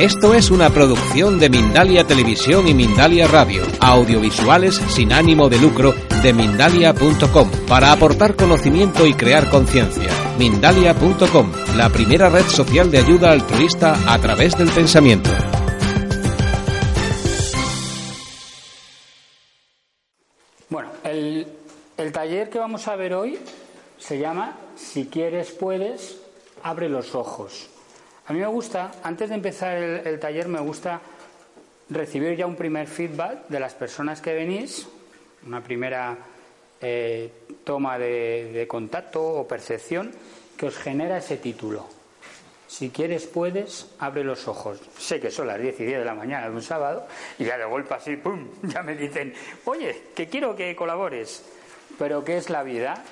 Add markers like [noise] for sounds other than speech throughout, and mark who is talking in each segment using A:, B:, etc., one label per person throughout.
A: Esto es una producción de Mindalia Televisión y Mindalia Radio, audiovisuales sin ánimo de lucro de mindalia.com, para aportar conocimiento y crear conciencia. Mindalia.com, la primera red social de ayuda altruista a través del pensamiento.
B: Bueno, el, el taller que vamos a ver hoy se llama Si quieres puedes, abre los ojos. A mí me gusta, antes de empezar el, taller, me gusta recibir ya un primer feedback de las personas que venís, una primera eh, toma de, de contacto o percepción que os genera ese título. Si quieres, puedes, abre los ojos. Sé que son las 10 y 10 de la mañana de un sábado y ya de golpe así, ¡pum! [laughs] Ya me dicen, oye, que quiero que colabores. Pero ¿qué es la vida?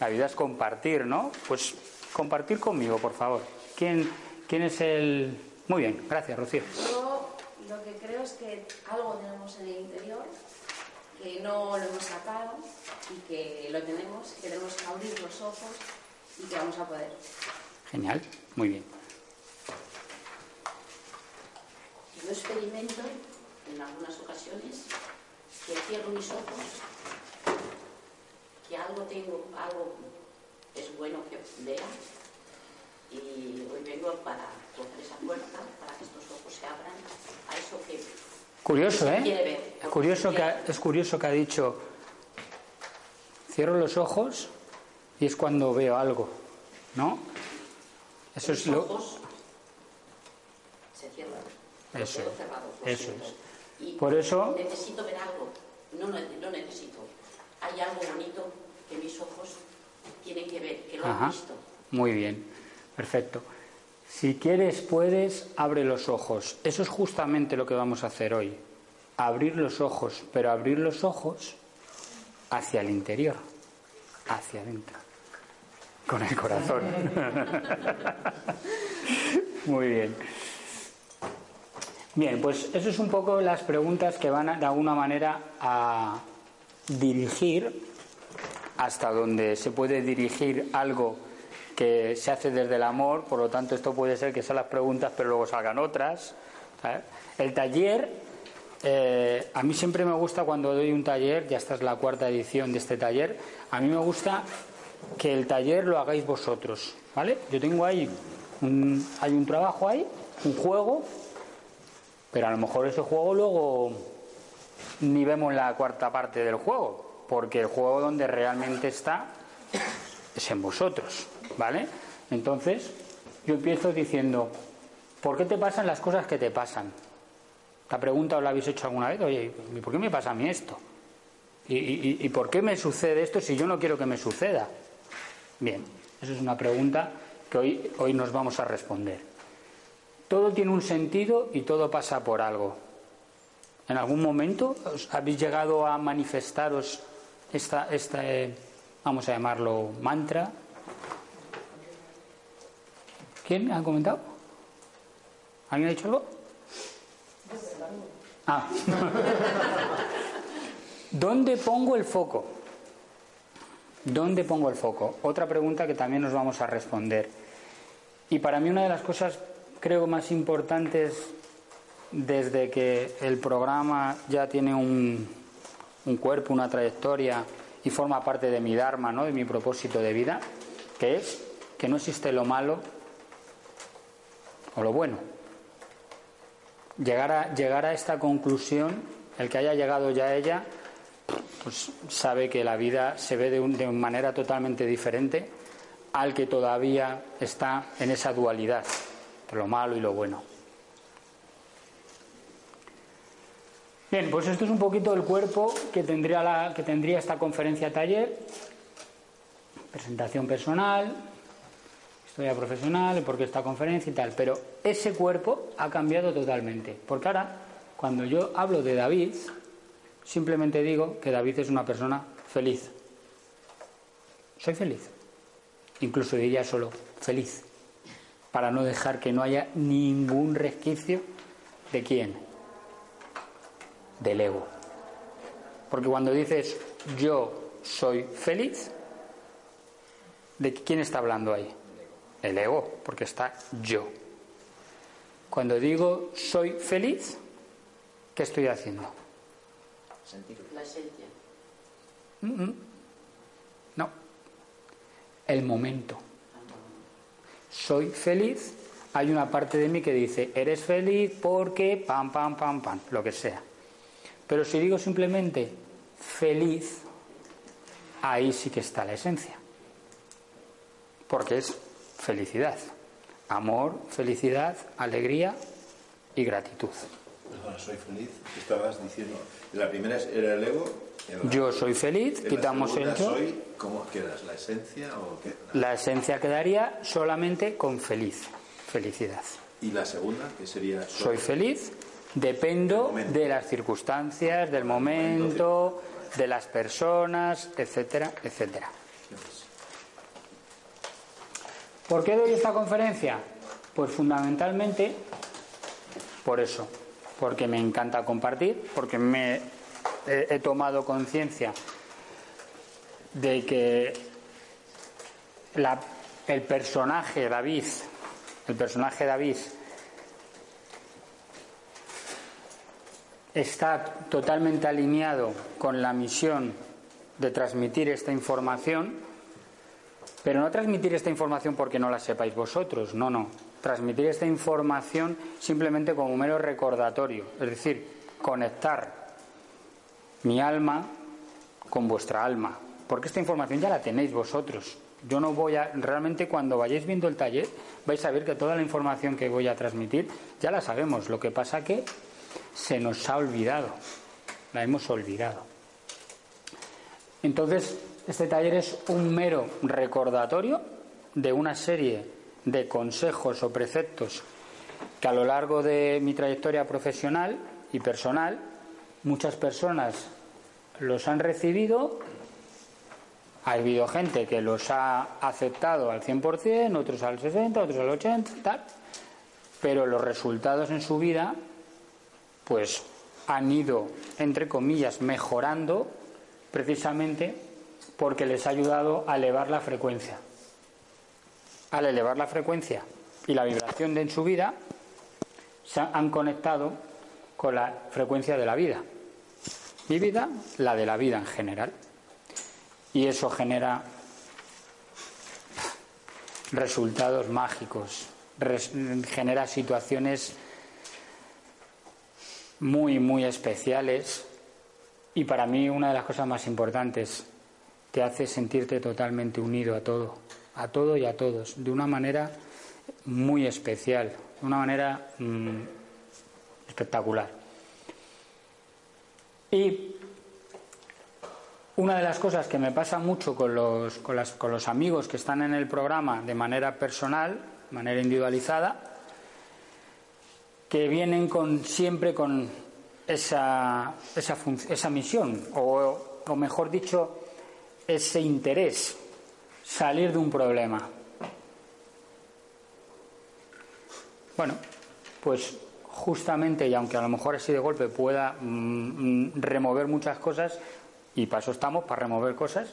B: La vida es compartir, ¿no? Pues compartir conmigo, por favor. ¿Quién, quién es el...? Muy bien, gracias, Rocío.
C: Yo lo que creo es que algo tenemos en el interior, que no lo hemos sacado y que lo tenemos, que tenemos que abrir los ojos y que vamos a poder.
B: Genial, muy bien.
C: Yo experimento en algunas ocasiones que cierro mis ojos, que algo tengo, algo es bueno que vea y hoy vengo para coger esa puerta, para que estos ojos se abran a eso que
B: Curioso, ¿eh?
C: quiere ver.
B: Es curioso, que, ha- es curioso que ha dicho, cierro los ojos y es cuando veo algo, ¿no? Eso es
C: Los
B: lo...
C: ojos se cierran.
B: Eso es, eso es.
C: Y
B: Por eso-
C: necesito ver algo. No, no, no necesito. Hay algo bonito que mis ojos tienen que ver, que lo
B: Ajá.
C: han visto.
B: Muy bien, perfecto. Si quieres, puedes, abre los ojos. Eso es justamente lo que vamos a hacer hoy. Abrir los ojos, pero abrir los ojos hacia el interior, hacia adentro, con el corazón. [laughs] Muy bien. Bien, pues eso es un poco las preguntas que van a, de alguna manera a dirigir hasta donde se puede dirigir algo que se hace desde el amor, por lo tanto esto puede ser que sean las preguntas pero luego salgan otras. El taller, eh, a mí siempre me gusta cuando doy un taller, ya esta es la cuarta edición de este taller, a mí me gusta que el taller lo hagáis vosotros, ¿vale? Yo tengo ahí, un, hay un trabajo ahí, un juego, pero a lo mejor ese juego luego ni vemos la cuarta parte del juego, porque el juego donde realmente está es en vosotros, ¿vale? Entonces, yo empiezo diciendo, ¿por qué te pasan las cosas que te pasan? La pregunta os la habéis hecho alguna vez, oye, ¿y ¿por qué me pasa a mí esto? ¿Y, por qué me sucede esto si yo no quiero que me suceda? Bien, esa es una pregunta que hoy, hoy nos vamos a responder. Todo tiene un sentido y todo pasa por algo. ¿En algún momento os habéis llegado a manifestaros esta, esta vamos a llamarlo, mantra? ¿Quién ha comentado? ¿Alguien ha dicho algo? Ah. [laughs] ¿Dónde pongo el foco? ¿Dónde pongo el foco? Otra pregunta que también nos vamos a responder. Y para mí una de las cosas, creo, más importantes desde que el programa ya tiene un, un cuerpo, una trayectoria y forma parte de mi Dharma, ¿no? de mi propósito de vida, que es que no existe lo malo o lo bueno. Llegar a, llegar a esta conclusión, el que haya llegado ya a ella, pues sabe que la vida se ve de, un- de manera totalmente diferente al que todavía está en esa dualidad lo malo y lo bueno. Bien, pues esto es un poquito el cuerpo que tendría, la, que tendría esta conferencia taller. Presentación personal, historia profesional, porque esta conferencia y tal, pero ese cuerpo ha cambiado totalmente. Porque ahora, cuando yo hablo de David, simplemente digo que David es una persona feliz. Soy feliz. Incluso diría solo feliz, para no dejar que no haya ningún resquicio de quién, del ego. Porque cuando dices yo soy feliz, ¿de quién está hablando ahí? El ego, porque está yo. Cuando digo soy feliz, ¿qué estoy haciendo?
C: La esencia.
B: No. El momento. Soy feliz. Hay una parte de mí que dice, eres feliz porque pam, pam, pam, pam, lo que sea. Pero si digo simplemente feliz, ahí sí que está la esencia. Porque es felicidad. Amor, felicidad, alegría y gratitud.
D: Perdona, soy feliz. Estabas diciendo, la primera era el ego.
B: Yo soy feliz,
D: en
B: quitamos el
D: soy, ¿cómo quedas? ¿La esencia o qué?
B: La esencia quedaría solamente con feliz, felicidad.
D: Y la segunda, que sería
B: Soy feliz, dependo de las circunstancias, del momento, de las personas, etcétera, etcétera. ¿Por qué doy esta conferencia? Pues fundamentalmente por eso, porque me encanta compartir, porque me he, tomado conciencia de que el personaje David, el personaje David está totalmente alineado con la misión de transmitir esta información, pero no transmitir esta información porque no la sepáis vosotros, no, no. Transmitir esta información simplemente como mero recordatorio, es decir, conectar mi alma con vuestra alma, porque esta información ya la tenéis vosotros. Yo no voy a, realmente cuando vayáis viendo el taller vais a ver que toda la información que voy a transmitir ya la sabemos, lo que pasa que se nos ha olvidado, la hemos olvidado. Entonces, este taller es un mero recordatorio de una serie de consejos o preceptos que a lo largo de mi trayectoria profesional y personal muchas personas los han recibido. Ha habido gente que los ha aceptado al 100%, otros al 60%, otros al 80%, tal. Pero los resultados en su vida pues han ido, entre comillas, mejorando precisamente porque les ha ayudado a elevar la frecuencia. Al elevar la frecuencia y la vibración de en su vida, se han conectado con la frecuencia de la vida. Mi vida, la de la vida en general. Y eso genera resultados mágicos, genera situaciones muy, muy especiales y para mí una de las cosas más importantes, te hace sentirte totalmente unido a todo, a todo y a todos, de una manera muy especial, de una manera mm, espectacular. Y una de las cosas que me pasa mucho con los, amigos que están en el programa de manera personal, de manera individualizada, que vienen con siempre con esa, esa, misión, o mejor dicho, ese interés, salir de un problema. Bueno, pues justamente, y aunque a lo mejor así de golpe pueda mm, mm, remover muchas cosas, y para eso estamos, para remover cosas,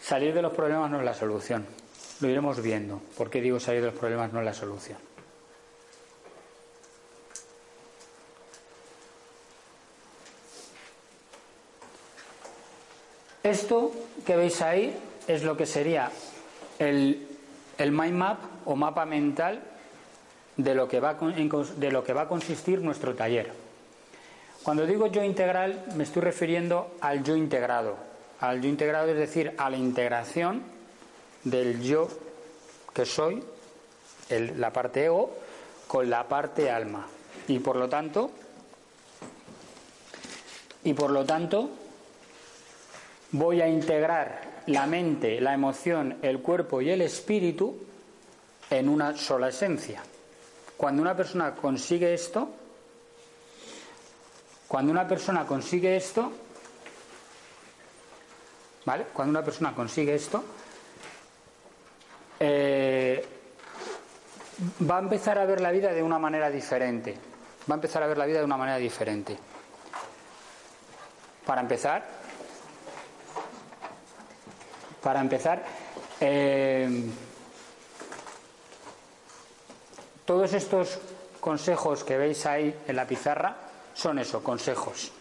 B: salir de los problemas no es la solución. Lo iremos viendo. ¿Por qué digo salir de los problemas no es la solución? Esto que veis ahí es lo que sería el, el mind map o mapa mental de lo, que va de lo que va a consistir nuestro taller. Cuando digo yo integral me estoy refiriendo al yo integrado. Al yo integrado es decir, a la integración del yo que soy, la parte ego, con la parte alma. Y por lo tanto, y por lo tanto, voy a integrar la mente, la emoción, el cuerpo y el espíritu en una sola esencia. Cuando una persona consigue esto, cuando una persona consigue esto, ¿vale? Cuando una persona consigue esto, eh, va a empezar a ver la vida de una manera diferente. Va a empezar a ver la vida de una manera diferente. Para empezar, para empezar, eh, todos estos consejos que veis ahí en la pizarra son eso, consejos.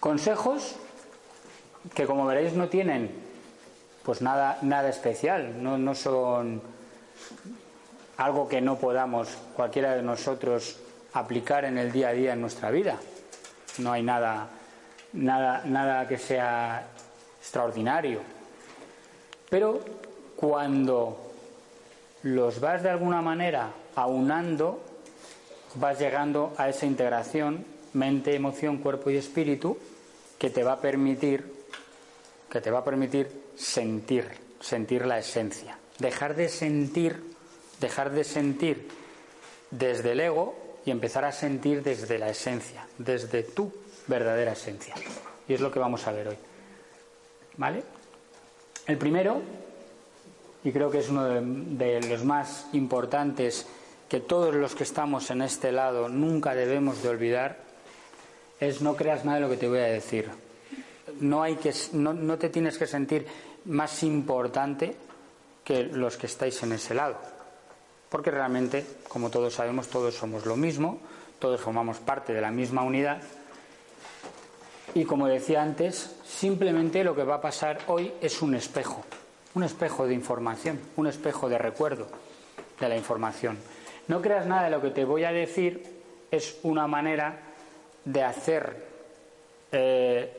B: Consejos que como veréis no tienen pues nada, nada especial, no, no son algo que no podamos cualquiera de nosotros aplicar en el día a día en nuestra vida. No hay nada, nada, nada que sea extraordinario. Pero cuando los vas de alguna manera aunando, vas llegando a esa integración mente, emoción, cuerpo y espíritu que te va a permitir que te va a permitir sentir, sentir la esencia. Dejar de sentir, dejar de sentir desde el ego y empezar a sentir desde la esencia, desde tu verdadera esencia. Y es lo que vamos a ver hoy. ¿Vale? El primero, y creo que es uno de, los más importantes que todos los que estamos en este lado nunca debemos de olvidar, es no creas nada de lo que te voy a decir. No, hay que, no, no te tienes que sentir más importante que los que estáis en ese lado. Porque realmente, como todos sabemos, todos somos lo mismo, todos formamos parte de la misma unidad. Y como decía antes, simplemente lo que va a pasar hoy es un espejo, un espejo de información, un espejo de recuerdo de la información. No creas nada de lo que te voy a decir, es una manera de hacer eh,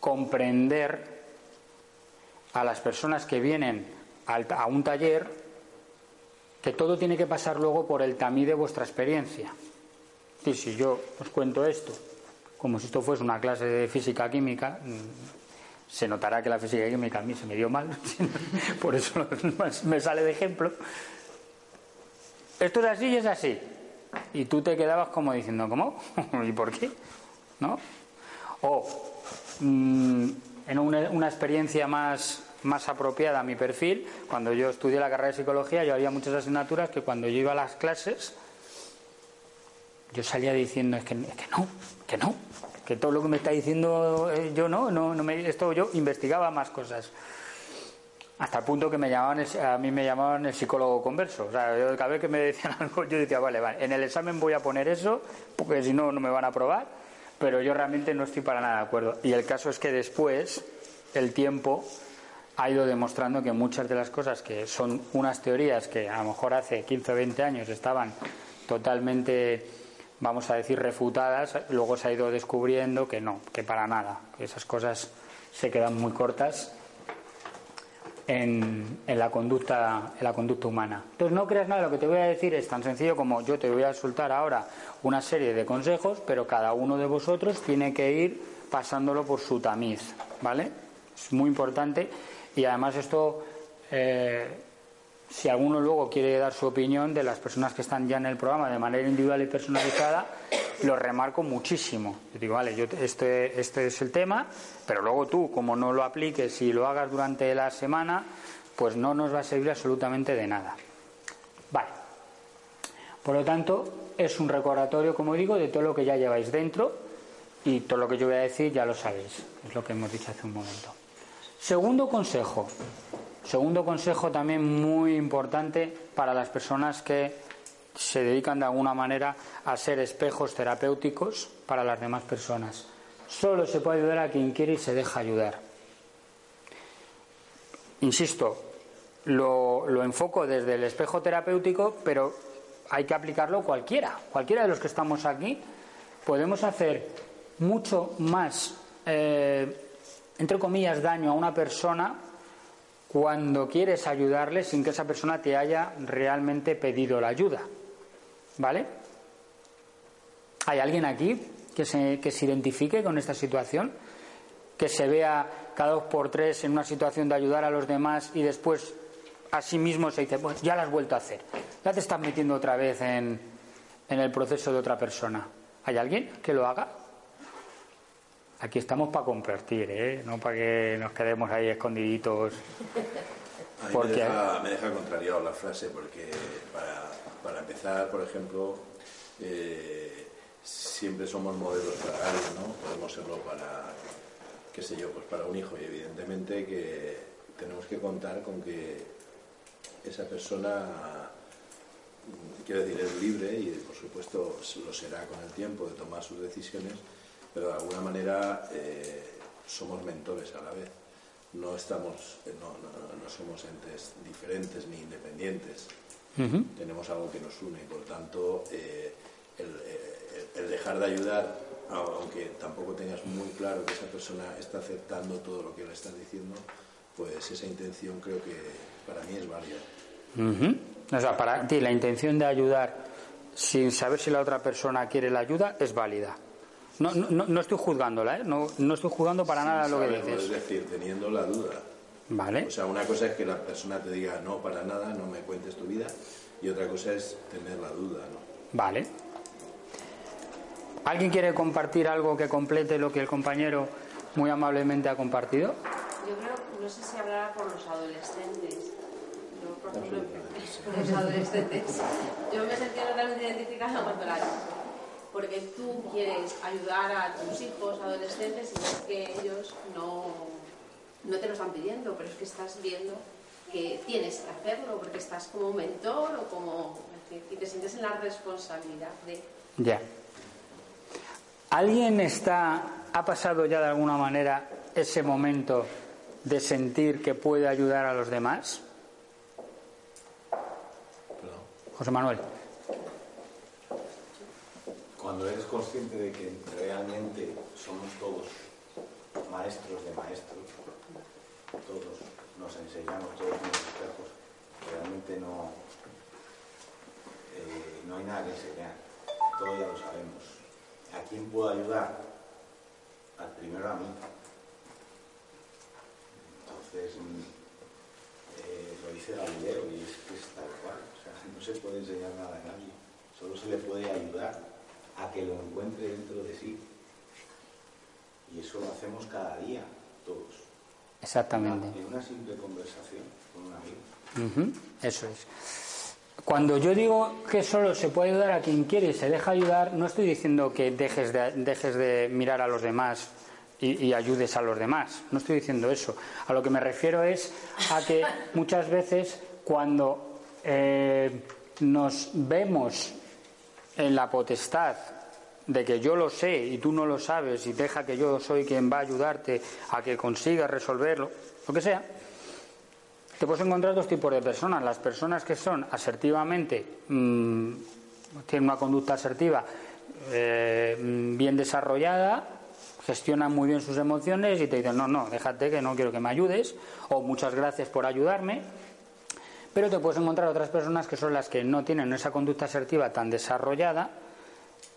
B: comprender a las personas que vienen a un taller que todo tiene que pasar luego por el tamiz de vuestra experiencia. Si yo os cuento esto, como si esto fuese una clase de física química, mm, se notará que la física química a mí se me dio mal, [laughs] por eso [laughs] me sale de ejemplo. Esto es así y es así. Y tú te quedabas como diciendo, ¿cómo? [laughs] ¿Y por qué? ¿No? O mmm, en una, una experiencia más, más apropiada a mi perfil, cuando yo estudié la carrera de psicología, yo había muchas asignaturas que cuando yo iba a las clases, yo salía diciendo, es que, es que no, que no, que todo lo que me está diciendo eh, yo no, no, no me, esto yo investigaba más cosas. Hasta el punto que me llamaban, a mí me llamaban el psicólogo converso. O sea, yo, cada vez que me decían [laughs] algo, yo decía, vale, vale, en el examen voy a poner eso, porque si no, no me van a aprobar, pero yo realmente no estoy para nada de acuerdo. Y el caso es que después, el tiempo ha ido demostrando que muchas de las cosas que son unas teorías que a lo mejor hace 15 o 20 años estaban totalmente, vamos a decir, refutadas, luego se ha ido descubriendo que no, que para nada, que esas cosas se quedan muy cortas en, en, la conducta, en la conducta humana. Entonces no creas nada, lo que te voy a decir es tan sencillo como yo te voy a soltar ahora una serie de consejos, pero cada uno de vosotros tiene que ir pasándolo por su tamiz, ¿vale? Es muy importante y además esto, eh, si alguno luego quiere dar su opinión de las personas que están ya en el programa de manera individual y personalizada, lo remarco muchísimo. Yo digo, vale, este, este es el tema, pero luego tú, como no lo apliques y lo hagas durante la semana, pues no nos va a servir absolutamente de nada. Vale. Por lo tanto, es un recordatorio, como digo, de todo lo que ya lleváis dentro y todo lo que yo voy a decir ya lo sabéis. Es lo que hemos dicho hace un momento. Segundo consejo. Segundo consejo también muy importante para las personas que se dedican de alguna manera a ser espejos terapéuticos para las demás personas. Solo se puede ayudar a quien quiere y se deja ayudar. Insisto, lo, lo enfoco desde el espejo terapéutico, pero hay que aplicarlo cualquiera. Cualquiera de los que estamos aquí podemos hacer mucho más, eh, entre comillas, daño a una persona cuando quieres ayudarle sin que esa persona te haya realmente pedido la ayuda. ¿Vale? ¿Hay alguien aquí que se, que se identifique con esta situación? que se vea cada dos por tres en una situación de ayudar a los demás y después a sí mismo se dice, pues ya lo has vuelto a hacer. Ya te estás metiendo otra vez en, en el proceso de otra persona. ¿Hay alguien que lo haga? Aquí estamos para compartir, ¿eh? no para que nos quedemos ahí escondiditos. [laughs]
D: A mí
B: Porque-
D: me, deja, me deja contrariado la frase porque para, para empezar, por ejemplo, eh, siempre somos modelos para alguien, ¿no? Podemos serlo para, qué sé yo, pues para un hijo y evidentemente que tenemos que contar con que esa persona, quiero decir, es libre y por supuesto lo será con el tiempo de tomar sus decisiones, pero de alguna manera eh, somos mentores a la vez. No estamos, eh, no, no- no somos entes diferentes ni independientes. Tenemos algo que nos une y por tanto eh, el, el dejar de ayudar, aunque tampoco tengas muy claro que esa persona está aceptando todo lo que le estás diciendo, pues esa intención creo que para mí es válida.
B: Ujú. O sea, para ti la intención de ayudar sin saber si la otra persona quiere la ayuda es válida. No, no, no- estoy juzgándola, ¿eh? no, no estoy juzgando para nada lo que dices.
D: decir, teniendo la duda.
B: Vale.
D: O sea, una cosa es que la persona te diga no para nada, no me cuentes tu vida, y otra cosa es tener la duda, ¿no?
B: Vale. ¿Alguien quiere compartir algo que complete lo que el compañero muy amablemente ha compartido?
E: Yo creo, no sé si hablará por los adolescentes. Yo, por ejemplo, [laughs] por los adolescentes. Yo me sentí totalmente identificada cuando la. Porque tú quieres ayudar a tus hijos adolescentes y ves que ellos no, no te lo están pidiendo, pero es que estás viendo que tienes que hacerlo porque estás como mentor o como. es Y te sientes en la responsabilidad de.
B: Ya. ¿Alguien está, ha pasado ya de alguna manera ese momento de sentir que puede ayudar a los demás?
D: Perdón.
B: José Manuel.
F: Cuando eres consciente de que realmente somos todos maestros de maestros, todos nos enseñamos todos los espejos, realmente no, eh, no hay nada que enseñar, todo ya lo sabemos. ¿A quién puedo ayudar? Al primero a mí. Entonces, eh, lo dice Galileo y es que es tal cual, o sea, [laughs] no se puede enseñar nada a nadie, solo se le puede ayudar a que lo encuentre dentro de sí. Y eso lo hacemos cada día, todos.
B: Exactamente.
F: En una simple conversación con un amigo.
B: Eso es. Cuando yo digo que solo se puede ayudar a quien quiere y se deja ayudar, no estoy diciendo que dejes de, dejes de mirar a los demás y, y ayudes a los demás. No estoy diciendo eso. A lo que me refiero es a que muchas veces cuando eh, nos vemos en la potestad de que yo lo sé y tú no lo sabes y deja que yo soy quien va a ayudarte a que consigas resolverlo, lo que sea, te puedes encontrar dos tipos de personas. Las personas que son asertivamente, mm, tienen una conducta asertiva eh, mm, bien desarrollada, gestionan muy bien sus emociones y te dicen, no, no, déjate que no quiero que me ayudes, o muchas gracias por ayudarme. Pero te puedes encontrar otras personas que son las que no tienen esa conducta asertiva tan desarrollada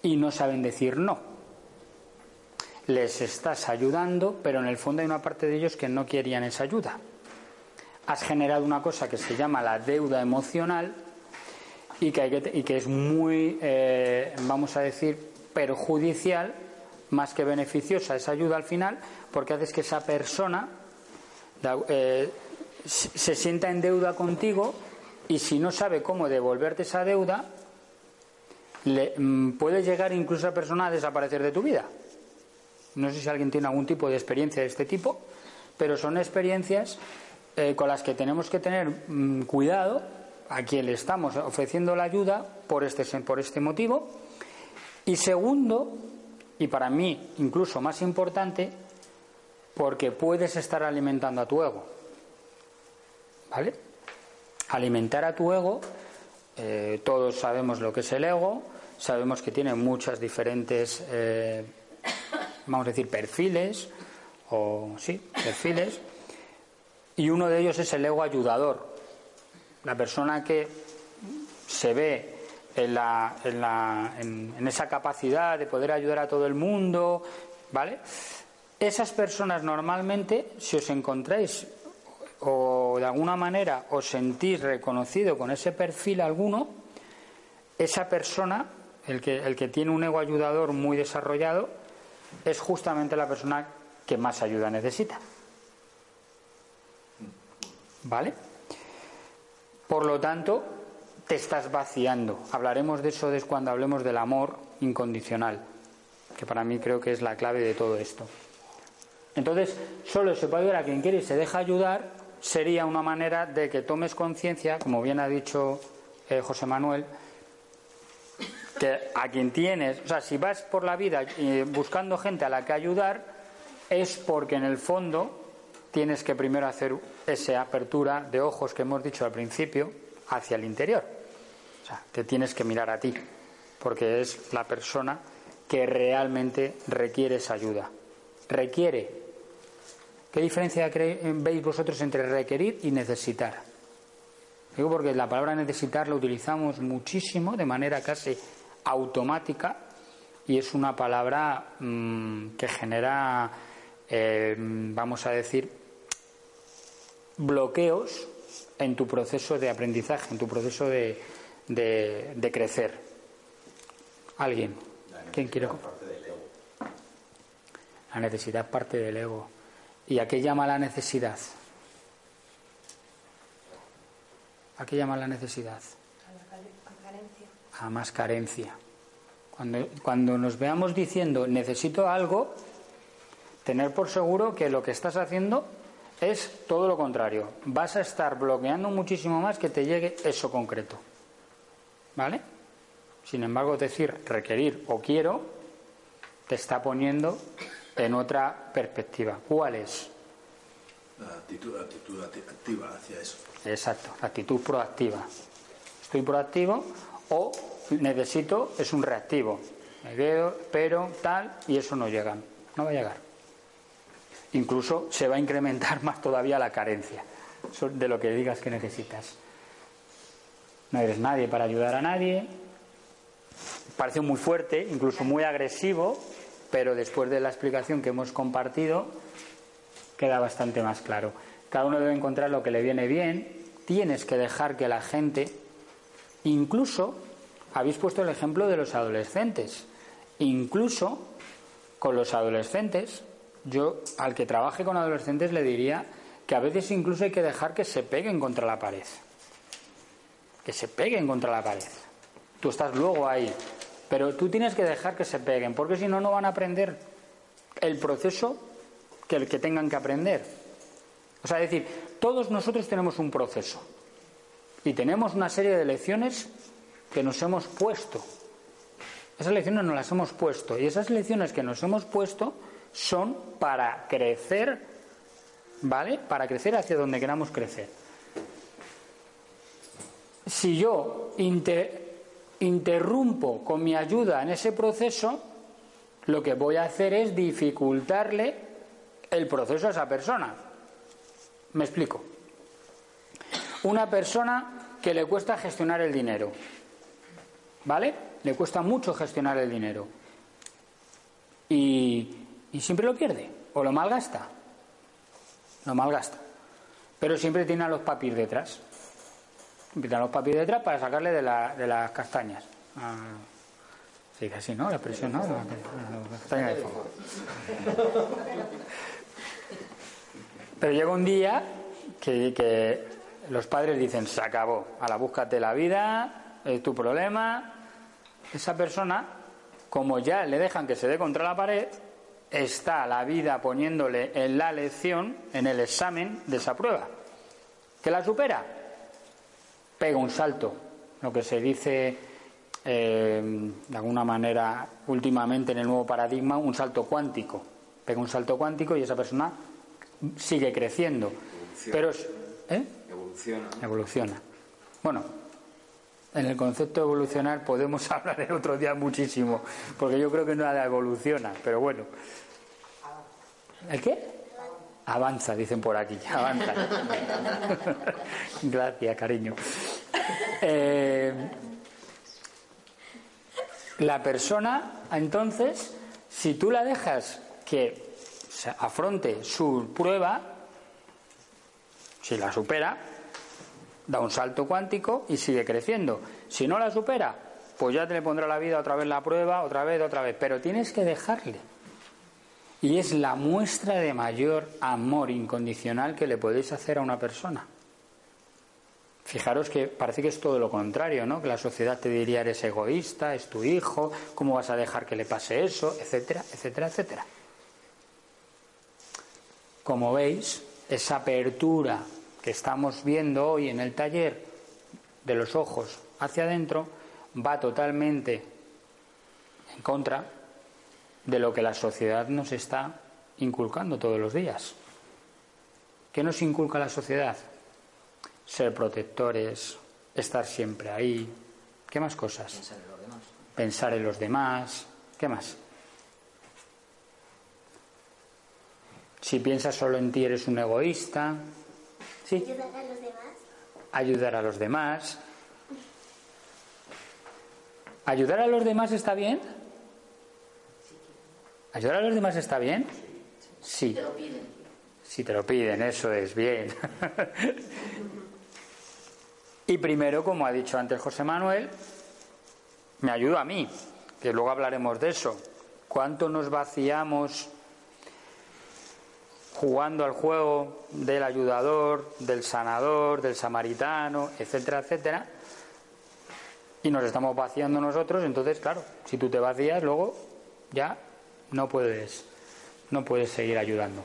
B: y no saben decir no. Les estás ayudando, pero en el fondo hay una parte de ellos que no querían esa ayuda has generado una cosa que se llama la deuda emocional y que, es muy, eh, vamos a decir, perjudicial más que beneficiosa esa ayuda al final, porque haces que esa persona eh, se sienta en deuda contigo y si no sabe cómo devolverte esa deuda, le, mm, puede llegar incluso a persona a desaparecer de tu vida. No sé si alguien tiene algún tipo de experiencia de este tipo, pero son experiencias eh, con las que tenemos que tener mm, cuidado a quien le estamos ofreciendo la ayuda por este, por este motivo. Y segundo, y para mí incluso más importante, porque puedes estar alimentando a tu ego. ¿Vale? Alimentar a tu ego, eh, todos sabemos lo que es el ego, sabemos que tiene muchas diferentes, eh, vamos a decir, perfiles, o sí, perfiles, y uno de ellos es el ego ayudador, la persona que se ve en, la, en, la- en- en esa capacidad de poder ayudar a todo el mundo, ¿vale? Esas personas normalmente, si os encontráis o de alguna manera os sentís reconocido con ese perfil alguno, esa persona, el que, el que tiene un ego ayudador muy desarrollado, es justamente la persona que más ayuda necesita. ¿Vale? Por lo tanto, te estás vaciando. Hablaremos de eso cuando hablemos del amor incondicional, que para mí creo que es la clave de todo esto. Entonces, solo se puede ayudar a quien quiere y se deja ayudar, sería una manera de que tomes conciencia, como bien ha dicho eh, José Manuel, que a quien tienes, o sea, si vas por la vida eh, buscando gente a la que ayudar, es porque en el fondo tienes que primero hacer esa apertura de ojos que hemos dicho al principio hacia el interior. O sea, te tienes que mirar a ti, porque es la persona que realmente requiere esa ayuda. Requiere. ¿Qué diferencia veis vosotros entre requerir y necesitar? Digo porque la palabra necesitar la utilizamos muchísimo, de manera casi automática, y es una palabra mm, que genera, eh, vamos a decir, bloqueos en tu proceso de aprendizaje, en tu proceso de, de, crecer. ¿Alguien? ¿Quién quiere? La necesidad es parte del ego. ¿Y a qué llama la necesidad? ¿A qué llama la necesidad? A carencia. A más carencia. Cuando, cuando nos veamos diciendo necesito algo, tener por seguro que lo que estás haciendo es todo lo contrario. Vas a estar bloqueando muchísimo más que te llegue eso concreto. ¿Vale? Sin embargo, decir requerir o quiero te está poniendo en otra perspectiva. ¿Cuál es?
D: La actitud, activa hacia eso.
B: Exacto, la actitud proactiva. Estoy proactivo o necesito, es un reactivo. Me veo, pero tal, y eso no llega. No va a llegar incluso se va a incrementar [laughs] más todavía la carencia de lo que digas que necesitas. No eres nadie para ayudar a nadie. Parece muy fuerte, incluso muy agresivo, pero después de la explicación que hemos compartido, queda bastante más claro. Cada uno debe encontrar lo que le viene bien. Tienes que dejar que la gente, incluso, habéis puesto el ejemplo de los adolescentes, incluso con los adolescentes, yo al que trabaje con adolescentes le diría que a veces incluso hay que dejar que se peguen contra la pared. Que se peguen contra la pared. Tú estás luego ahí. Pero tú tienes que dejar que se peguen, porque si no, no van a aprender el proceso que tengan que aprender. O sea, es decir, todos nosotros tenemos un proceso y tenemos una serie de lecciones que nos hemos puesto. Esas lecciones nos las hemos puesto y esas lecciones que nos hemos puesto son para crecer, ¿vale? Para crecer hacia donde queramos crecer. Si yo interrumpo con mi ayuda en ese proceso, lo que voy a hacer es dificultarle el proceso a esa persona. Me explico. Una persona que le cuesta gestionar el dinero, ¿vale? Le cuesta mucho gestionar el dinero. Y y siempre lo pierde o lo malgasta. Lo malgasta. Pero siempre tiene a los papis detrás. A los papis detrás para sacarle de, de las castañas. Ah, se dice así, ¿no? La presión, ¿no? La, castaña de fuego. Pero llega un día que, que los padres dicen, se acabó, a la búscate la vida, es tu problema. Esa persona, como ya le dejan que se dé contra la pared, está la vida poniéndole en la lección, en el examen de esa prueba. ¿Que la supera? Pega un salto, lo que se dice eh, de alguna manera últimamente en el nuevo paradigma, un salto cuántico. Pega un salto cuántico y esa persona sigue creciendo. Pero ¿eh?
G: evoluciona.
B: Evoluciona. Bueno, en el concepto de evolucionar podemos [laughs] hablar el otro día muchísimo, porque yo creo que nada evoluciona, pero bueno. ¿El qué? Avanza, dicen por aquí, avanza. Gracias, cariño. Eh, la persona, entonces, si tú la dejas que afronte su prueba, si la supera, da un salto cuántico y sigue creciendo. Si no la supera, pues ya te le pondrá la vida otra vez la prueba, otra vez, otra vez. Pero tienes que dejarle. Y es la muestra de mayor amor incondicional que le podéis hacer a una persona. Fijaros que parece que es todo lo contrario, ¿no? Que la sociedad te diría eres egoísta, es tu hijo, ¿cómo vas a dejar que le pase eso? etcétera, etcétera, etcétera. Como veis, esa apertura que estamos viendo hoy en el taller de los ojos hacia adentro va totalmente en contra de lo que la sociedad nos está inculcando todos los días. ¿Qué nos inculca la sociedad? Ser protectores, estar siempre ahí. ¿Qué más cosas?
G: Pensar en los demás.
B: Pensar en los demás. ¿Qué más? Si piensas solo en ti eres un egoísta. ¿Sí?
H: Ayudar a los demás.
B: Ayudar a los demás. ¿Ayudar a los demás está bien? ¿Ayudar a los demás está bien? Sí.
C: Te lo piden.
B: Si te lo piden, eso es bien. [laughs] y primero, como ha dicho antes José Manuel, me ayuda a mí, que luego hablaremos de eso. ¿Cuánto nos vaciamos jugando al juego del ayudador, del sanador, del samaritano, etcétera, etcétera? Y nos estamos vaciando nosotros, entonces, claro, si tú te vacías, luego ya no puedes, no puedes seguir ayudando.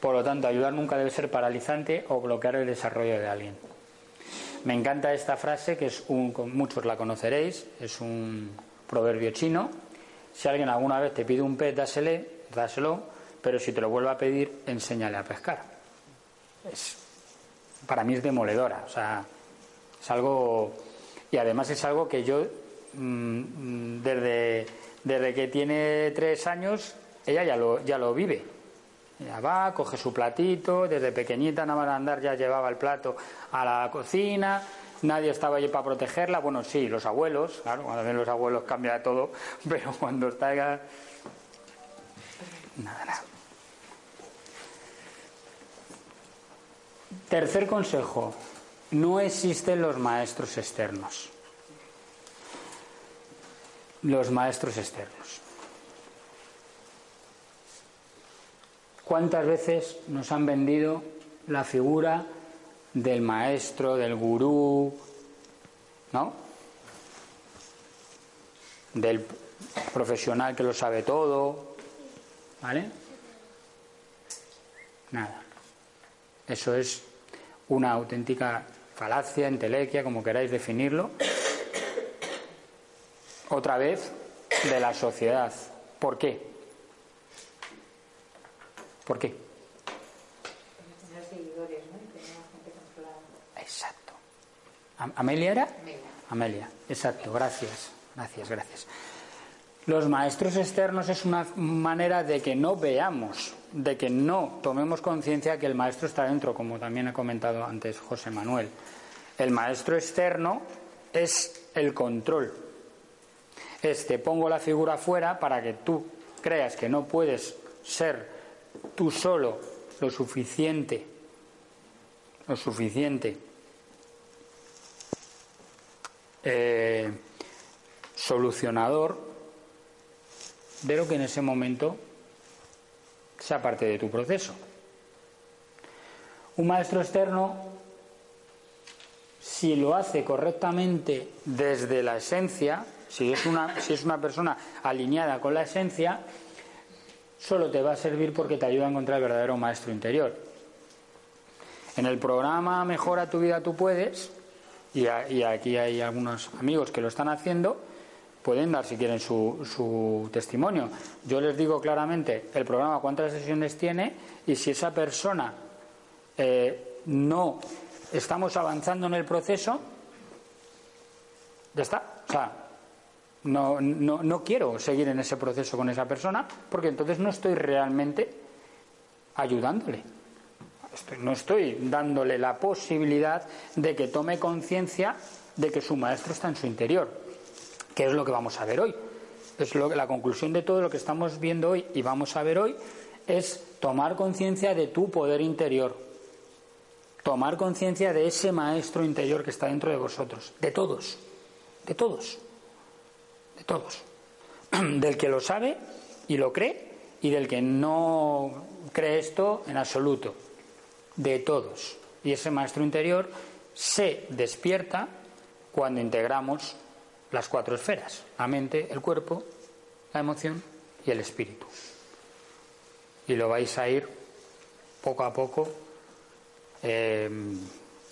B: Por lo tanto, ayudar nunca debe ser paralizante o bloquear el desarrollo de alguien. Me encanta esta frase, que es un, muchos la conoceréis, es un proverbio chino. Si alguien alguna vez te pide un pez, dásele, dáselo, pero si te lo vuelve a pedir, enséñale a pescar. Es, para mí es demoledora, o sea, es algo. Y además es algo que yo, mm, desde, desde que tiene tres años, ella ya lo, ya lo vive. Ella va, coge su platito, desde pequeñita nada más andar ya llevaba el plato a la cocina, nadie estaba allí para protegerla, bueno, sí, los abuelos, claro, cuando ven los abuelos cambia todo, [laughs] pero cuando está ella... Nada, nada. Tercer consejo, no existen los maestros externos. Los maestros externos. ¿Cuántas veces nos han vendido la figura del maestro, del gurú, ¿no? Del profesional que lo sabe todo, ¿vale? Nada. Eso es una auténtica falacia, entelequia, como queráis definirlo. Otra vez, de la sociedad. ¿Por qué? ¿Por qué?
E: Tener seguidores, ¿no? Y tener más gente controlada.
B: Exacto. Am- ¿Amelia era? Amelia, exacto, gracias, gracias, gracias. Los maestros externos es una manera de que no veamos, de que no tomemos conciencia que el maestro está dentro, como también ha comentado antes José Manuel. El maestro externo es el control. Es te pongo la figura fuera para que tú creas que no puedes ser tú solo lo suficiente, lo suficiente eh, solucionador de lo que en ese momento sea parte de tu proceso. Un maestro externo, si lo hace correctamente desde la esencia, si es una, si es una persona alineada con la esencia, solo te va a servir porque te ayuda a encontrar el verdadero maestro interior. En el programa Mejora tu vida, tú puedes, y, aquí hay algunos amigos que lo están haciendo, pueden dar si quieren su, su testimonio. Yo les digo claramente el programa cuántas sesiones tiene y si esa persona eh, no estamos avanzando en el proceso, ya está. O no, no, quiero seguir en ese proceso con esa persona porque entonces no estoy realmente ayudándole. Estoy- no estoy dándole la posibilidad de que tome conciencia de que su maestro está en su interior, que es lo que vamos a ver hoy. es lo, la conclusión de todo lo que estamos viendo hoy y vamos a ver hoy es tomar conciencia de tu poder interior, tomar conciencia de ese maestro interior que está dentro de vosotros, de todos, de todos, de todos, [clears throat] del que lo sabe y lo cree y del que no cree esto en absoluto, de todos. Y ese maestro interior se despierta cuando integramos las cuatro esferas, la mente, el cuerpo, la emoción y el espíritu. Y lo vais a ir poco a poco eh,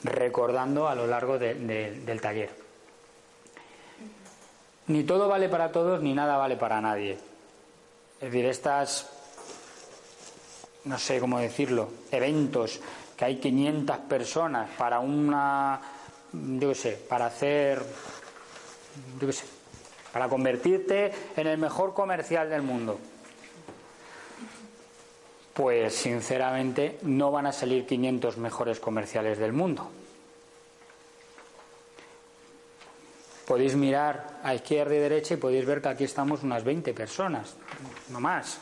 B: recordando a lo largo del taller. Ni todo vale para todos, ni nada vale para nadie. Es decir, estas, no sé cómo decirlo, eventos que hay 500 personas para una, yo qué sé, para hacer yo qué sé, para convertirte en el mejor comercial del mundo. Pues sinceramente no van a salir 500 mejores comerciales del mundo. Podéis mirar a izquierda y derecha y podéis ver que aquí estamos unas 20 personas, no más.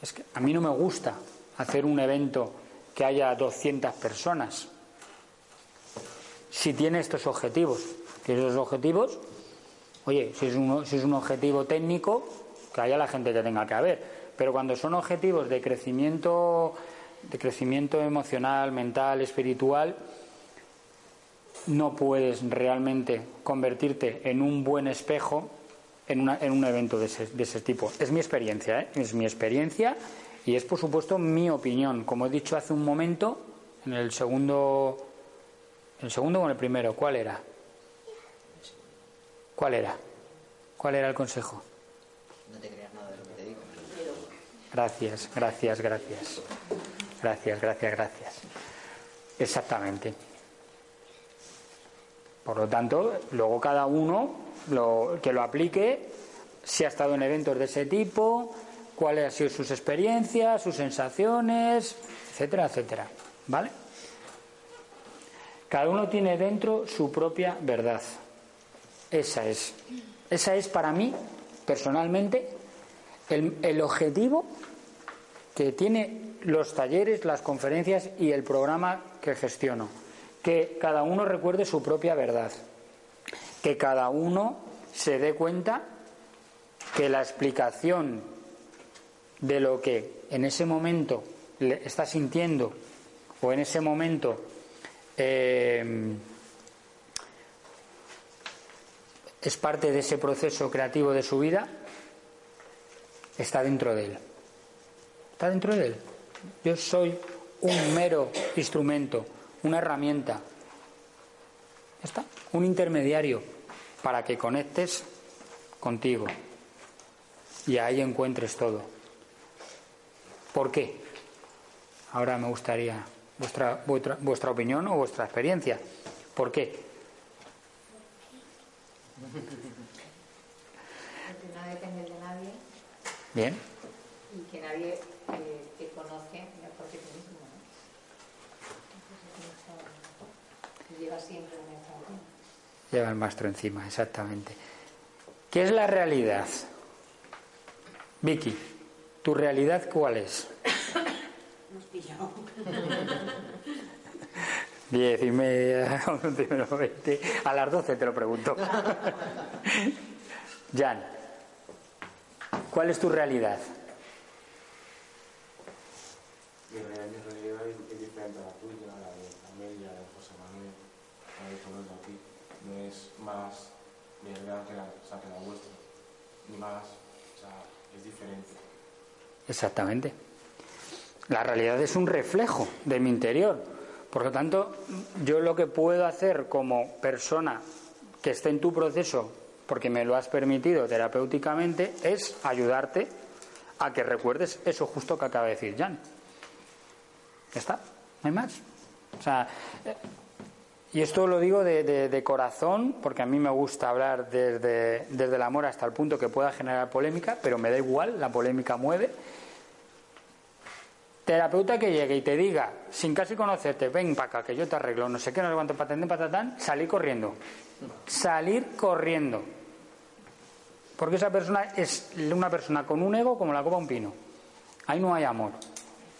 B: Es que a mí no me gusta hacer un evento que haya 200 personas si tiene estos objetivos que esos objetivos, oye, si es, un, si es un objetivo técnico, que haya la gente que tenga que haber. Pero cuando son objetivos de crecimiento, de crecimiento emocional, mental, espiritual, no puedes realmente convertirte en un buen espejo en, en un evento de ese, de ese, tipo. Es mi experiencia, ¿eh? es mi experiencia y es por supuesto mi opinión. Como he dicho hace un momento, en el segundo, el segundo o en el primero, ¿cuál era? ¿Cuál era? ¿Cuál era el consejo?
G: No te creas nada de lo que te digo.
B: Gracias, gracias, gracias. Gracias, gracias, gracias. Exactamente. Por lo tanto, luego cada uno que lo aplique, si ha estado en eventos de ese tipo, cuáles han sido sus experiencias, sus sensaciones, etcétera, etcétera. ¿Vale? Cada uno tiene dentro su propia verdad. Esa es. Esa es para mí, personalmente, el, el objetivo que tiene los talleres, las conferencias y el programa que gestiono. Que cada uno recuerde su propia verdad. Que cada uno se dé cuenta que la explicación de lo que en ese momento le está sintiendo o en ese momento eh, es parte de ese proceso creativo de su vida, está dentro de él. Está dentro de él. Yo soy un mero instrumento, una herramienta. está. Un intermediario para que conectes contigo y ahí encuentres todo. ¿Por qué? Ahora me gustaría vuestra, vuestra, vuestra opinión o vuestra experiencia. ¿Por qué? [laughs]
H: Porque no depende de nadie.
B: Bien.
H: Y que nadie eh, te conoce mejor que tú mismo. ¿no? Lleva siempre el maestro encima.
B: Lleva el maestro encima, exactamente. ¿Qué es la realidad? Vicky, ¿tu realidad cuál es? [coughs]
E: Nos pillamos. [laughs]
B: Diez y media, [laughs] once menos veinte. A las doce te lo pregunto. [laughs] Jan, ¿cuál es tu realidad?
I: Mi realidad es diferente a la tuya, a la de Amelia, a la de José Manuel, a la de todos de aquí. No es más realidad que la, que la vuestra, ni más, o sea, es diferente.
B: Exactamente. La realidad es un reflejo de mi interior. Por lo tanto, yo lo que puedo hacer como persona que esté en tu proceso, porque me lo has permitido terapéuticamente, es ayudarte a que recuerdes eso justo que acaba de decir Jan. Está, no hay más. O sea, y esto lo digo de, de, corazón, porque a mí me gusta hablar desde, el amor hasta el punto que pueda generar polémica, pero me da igual, la polémica mueve Terapeuta que llegue y te diga, sin casi conocerte, ven para acá, que yo te arreglo, no sé qué, no sé cuánto, patatán, patatán, salir corriendo. Salir corriendo. Porque esa persona es una persona con un ego como la copa un pino. Ahí no hay amor.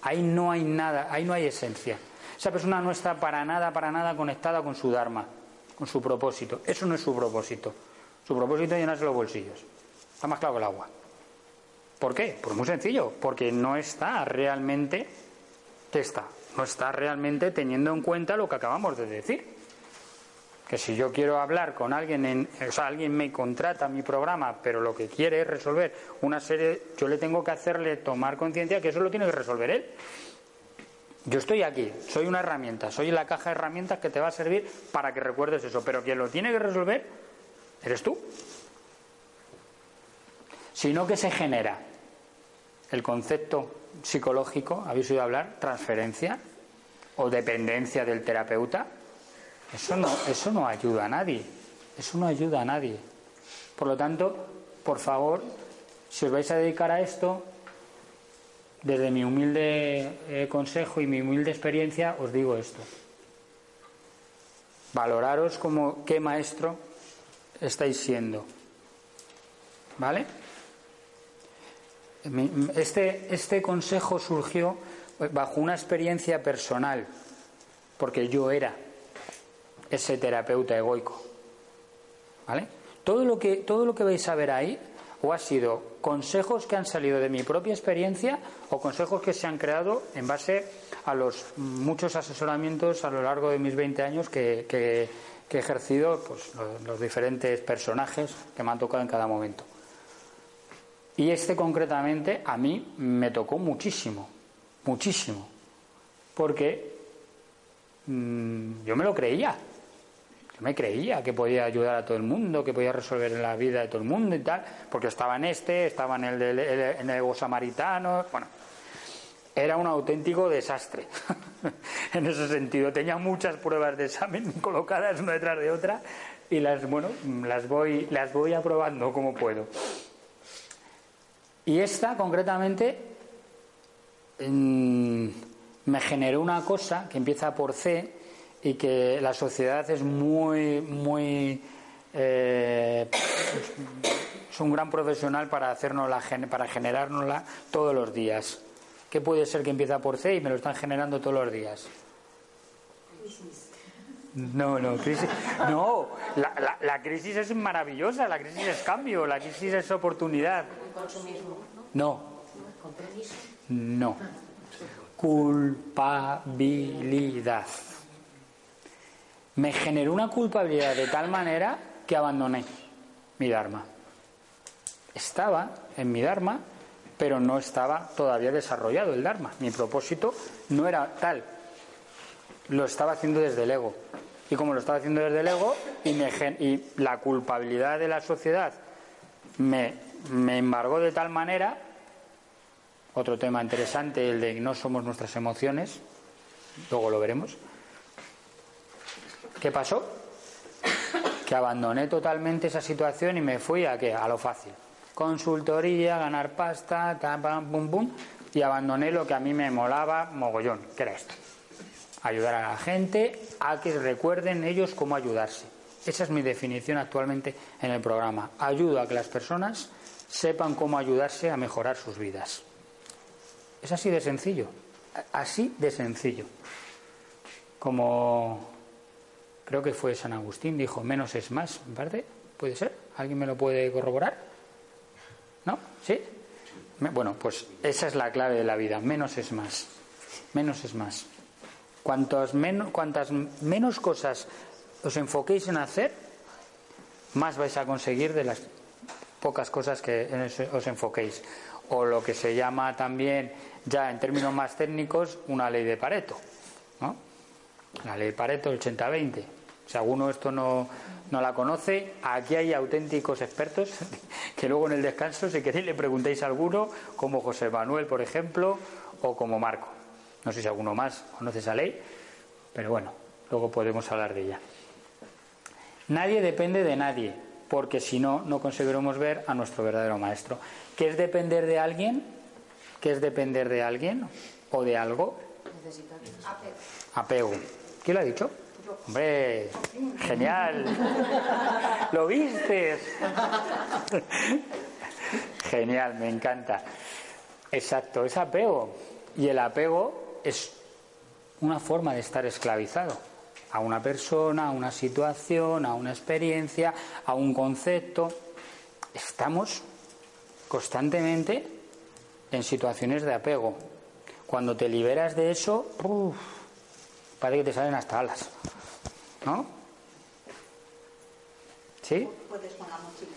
B: Ahí no hay nada, ahí no hay esencia. Esa persona no está para nada, para nada conectada con su Dharma, con su propósito. Eso no es su propósito. Su propósito es llenarse los bolsillos. Está más claro que el agua. ¿Por qué? Pues muy sencillo, porque no está realmente, ¿qué está? No está realmente teniendo en cuenta lo que acabamos de decir. Que si yo quiero hablar con alguien, en, o sea, alguien me contrata mi programa, pero lo que quiere es resolver una serie, yo le tengo que hacerle tomar conciencia que eso lo tiene que resolver él. Yo estoy aquí, soy una herramienta, soy la caja de herramientas que te va a servir para que recuerdes eso, pero quien lo tiene que resolver eres tú. Sino que se genera el concepto psicológico, habéis oído hablar, transferencia o dependencia del terapeuta. Eso no, eso no ayuda a nadie. Eso no ayuda a nadie. Por lo tanto, por favor, si os vais a dedicar a esto, desde mi humilde eh, consejo y mi humilde experiencia, os digo esto. Valoraros como qué maestro estáis siendo. ¿Vale? Este, este consejo surgió bajo una experiencia personal, porque yo era ese terapeuta egoico. ¿Vale? Todo lo que, todo lo que vais a ver ahí o ha sido consejos que han salido de mi propia experiencia o consejos que se han creado en base a los muchos asesoramientos a lo largo de mis 20 años que, que, he ejercido pues, los diferentes personajes que me han tocado en cada momento. Y este concretamente a mí me tocó muchísimo, muchísimo, porque mm, yo me lo creía, yo me creía que podía ayudar a todo el mundo, que podía resolver la vida de todo el mundo y tal, porque estaba en este, estaba en el, de, en el bueno, era un auténtico desastre [laughs] en ese sentido. Tenía muchas pruebas de examen [laughs] colocadas una detrás de otra y las, bueno, las voy, las voy aprobando como puedo. Y esta, concretamente, me generó una cosa que empieza por C y que la sociedad es muy, muy. Eh, es un gran profesional para, hacernos la, para generárnosla todos los días. ¿Qué puede ser que empieza por C y me lo están generando todos los días? No, no, crisis. No, la, la, crisis es maravillosa, la crisis es cambio, la crisis es oportunidad. No. No. Culpabilidad. Me generó una culpabilidad de tal manera que abandoné mi Dharma. Estaba en mi Dharma, pero no estaba todavía desarrollado el Dharma. Mi propósito no era tal. Lo estaba haciendo desde el ego. Y como lo estaba haciendo desde el ego y, y la culpabilidad de la sociedad me, me embargó de tal manera, otro tema interesante, el de no somos nuestras emociones, luego lo veremos. ¿Qué pasó? Que abandoné totalmente esa situación y me fui a qué? A lo fácil. Consultoría, ganar pasta, pam, pum, pum, y abandoné lo que a mí me molaba mogollón, que era esto ayudar a la gente a que recuerden ellos cómo ayudarse. Esa es mi definición actualmente en el programa. Ayudo a que las personas sepan cómo ayudarse a mejorar sus vidas. Es así de sencillo, así de sencillo. Como creo que fue San Agustín, dijo, menos es más. ¿Puede ser? ¿Alguien me lo puede corroborar? ¿No? ¿Sí? Bueno, pues esa es la clave de la vida, menos es más. Menos es más. Cuantas menos, cuantas menos cosas os enfoquéis en hacer, más vais a conseguir de las pocas cosas que os enfoquéis. O lo que se llama también, ya en términos más técnicos, una ley de Pareto. ¿no? La ley de Pareto, el 80-20. Si alguno esto no, no la conoce, aquí hay auténticos expertos [laughs] que luego en el descanso, si queréis, le preguntéis a alguno, como José Manuel, por ejemplo, o como Marco. No sé si alguno más conoce esa ley, pero bueno, luego podemos hablar de ella. Nadie depende de nadie, porque si no, no conseguiremos ver a nuestro verdadero maestro. ¿Qué es depender de alguien? ¿Qué es depender de alguien o de algo? Apego. ¿Quién lo ha dicho? Hombre, genial. ¿Lo viste? Genial, me encanta. Exacto, es apego. Y el apego es una forma de estar esclavizado a una persona, a una situación, a una experiencia, a un concepto. Estamos constantemente en situaciones de apego. Cuando te liberas de eso, parece que te salen hasta alas. ¿No? ¿Sí?
J: Puedes con la mochila.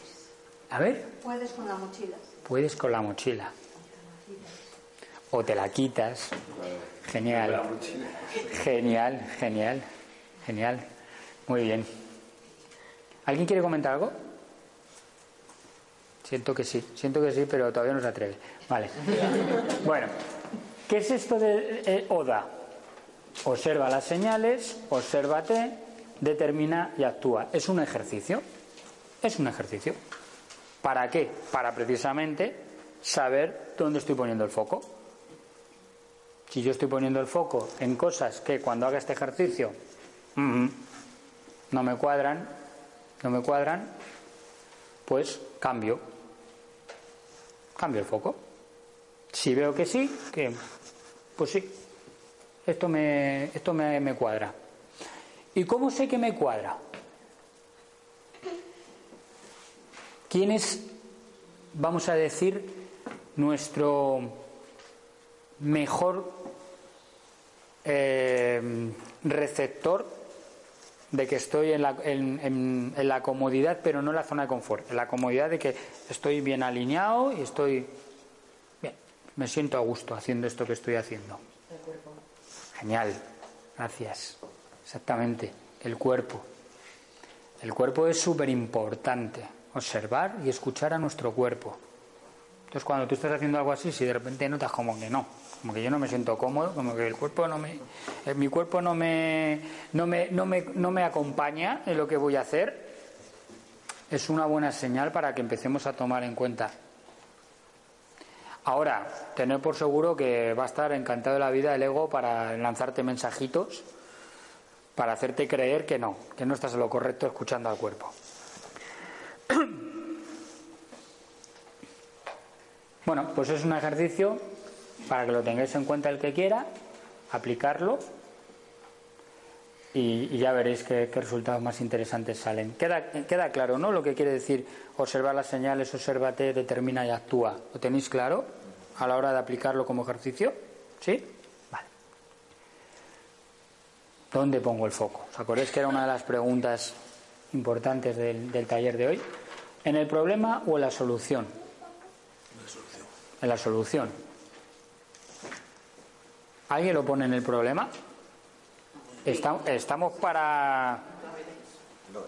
B: A ver.
J: Puedes con la mochila.
B: Puedes con la mochila. O te la quitas. Genial. Genial, genial. Genial. Muy bien. ¿Alguien quiere comentar algo? Siento que sí, siento que sí, pero todavía no se atreve. Vale. Bueno, ¿qué es esto de eh, ODA? Observa las señales, obsérvate, determina y actúa. Es un ejercicio. Es un ejercicio. ¿Para qué? Para precisamente saber dónde estoy poniendo el foco. Si yo estoy poniendo el foco en cosas que cuando haga este ejercicio no me cuadran, no me cuadran, pues cambio. Cambio el foco. Si veo que sí, que pues sí, esto me, esto me, me cuadra. ¿Y cómo sé que me cuadra? ¿Quién es, vamos a decir, nuestro mejor eh, receptor de que estoy en la, en, la, comodidad, pero no en la zona de confort, en la comodidad de que estoy bien alineado y estoy bien, me siento a gusto haciendo esto que estoy haciendo. El cuerpo. Genial, gracias. Exactamente, el cuerpo. El cuerpo es súper importante observar y escuchar a nuestro cuerpo. Entonces, cuando tú estás haciendo algo así, si de repente notas como que no, como que yo no me siento cómodo, como que el cuerpo no me, eh, mi cuerpo no me, no me, no me, no me acompaña en lo que voy a hacer, es una buena señal para que empecemos a tomar en cuenta. Ahora, tener por seguro que va a estar encantado de la vida el ego para lanzarte mensajitos, para hacerte creer que no, que no estás en lo correcto escuchando al cuerpo. [clears throat] Bueno, pues es un ejercicio para que lo tengáis en cuenta el que quiera, aplicarlo y, ya veréis qué, resultados más interesantes salen. Queda, claro, ¿no? Lo que quiere decir observar las señales, obsérvate, determina y actúa. ¿Lo tenéis claro a la hora de aplicarlo como ejercicio? ¿Sí? ¿Dónde pongo el foco? ¿Os acordáis que era una de las preguntas importantes del taller de hoy? ¿En el problema o en la solución? En la solución. ¿Alguien lo pone en el problema? estamos para...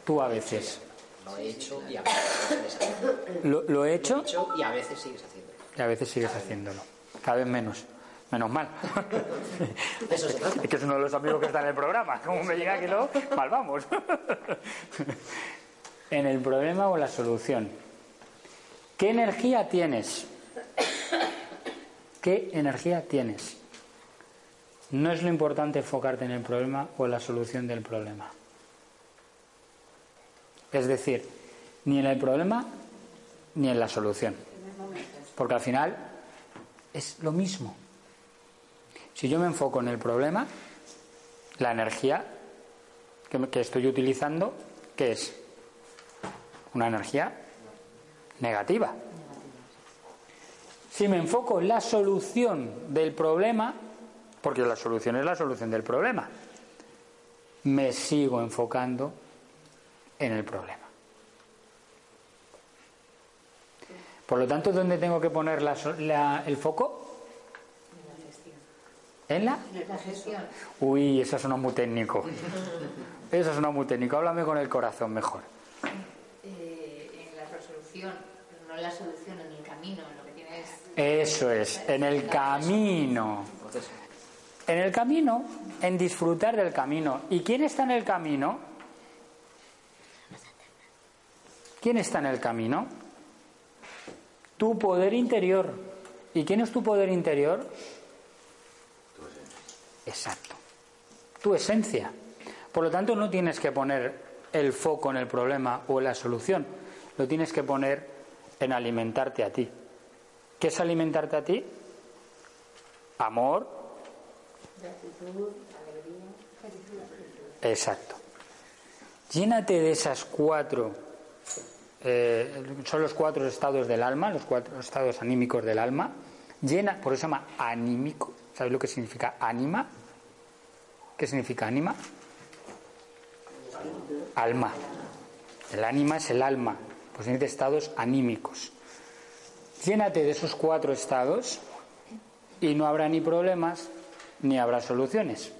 B: Tú a veces.
G: Lo he hecho y a veces
B: ¿Lo, he hecho?
G: y a veces sigues haciéndolo.
B: Y a veces sigues haciéndolo. Cada vez menos. Menos mal. [laughs] es que es uno de los amigos que está en el programa. Como me diga que no, mal vamos. [laughs] en el problema o la solución. ¿Qué energía tienes? ¿Qué energía tienes? No es lo importante enfocarte en el problema o en la solución del problema. Es decir, ni en el problema ni en la solución. Porque al final es lo mismo. Si yo me enfoco en el problema, la energía que, estoy utilizando, ¿qué es? Una energía negativa. Si me enfoco en la solución del problema, porque la solución es la solución del problema, me sigo enfocando en el problema. Por lo tanto, ¿dónde tengo que poner el foco? ¿En la?
J: En la gestión.
B: Uy, eso suena muy técnico. Eso suena muy técnico. Háblame con el corazón mejor.
H: Eh, en la resolución, pero no en la solución, en el camino, lo que tienes.
B: Eso es, en el camino. En el camino, en disfrutar del camino. ¿Y quién está en el camino? ¿Quién está en el camino? Tu poder interior. ¿Y quién es tu poder interior? Exacto. Tu esencia. Por lo tanto, no tienes que poner el foco en el problema o en la solución. Lo tienes que poner en alimentarte a ti. ¿Qué es alimentarte a ti? Amor.
E: Gratitud, alegría,
B: Exacto. Llénate de esas cuatro, eh, son los cuatro estados del alma, los cuatro estados anímicos del alma. Llena, por eso se llama anímico. ¿Sabes lo que significa ánima? ¿Qué significa ánima? Alma. El ánima es el alma, pues tiene estados anímicos. Llénate de esos cuatro estados y no habrá ni problemas ni habrá soluciones.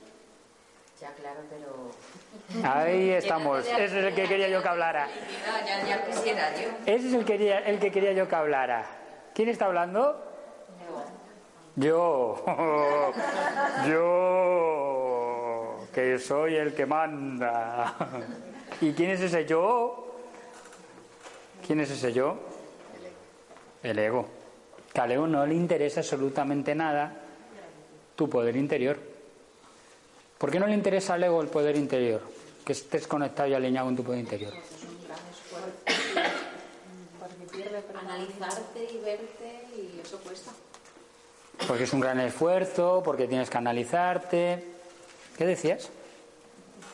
G: Ya, claro, pero.
B: Ahí [laughs] estamos. Ese es el que quería yo que hablara. Ese es el, quería, el que quería yo que hablara. ¿Quién está hablando? Yo. Yo. [laughs] Que soy el que manda. [laughs] ¿Y quién es ese yo? ¿Quién es ese yo? El ego. Que al ego no le interesa absolutamente nada tu poder interior. ¿Por qué no le interesa al ego el poder interior? Que estés conectado y alineado con tu poder interior.
E: porque pierde analizarte y verte y eso cuesta.
B: Porque es un gran esfuerzo, porque tienes que analizarte. ¿Qué decías?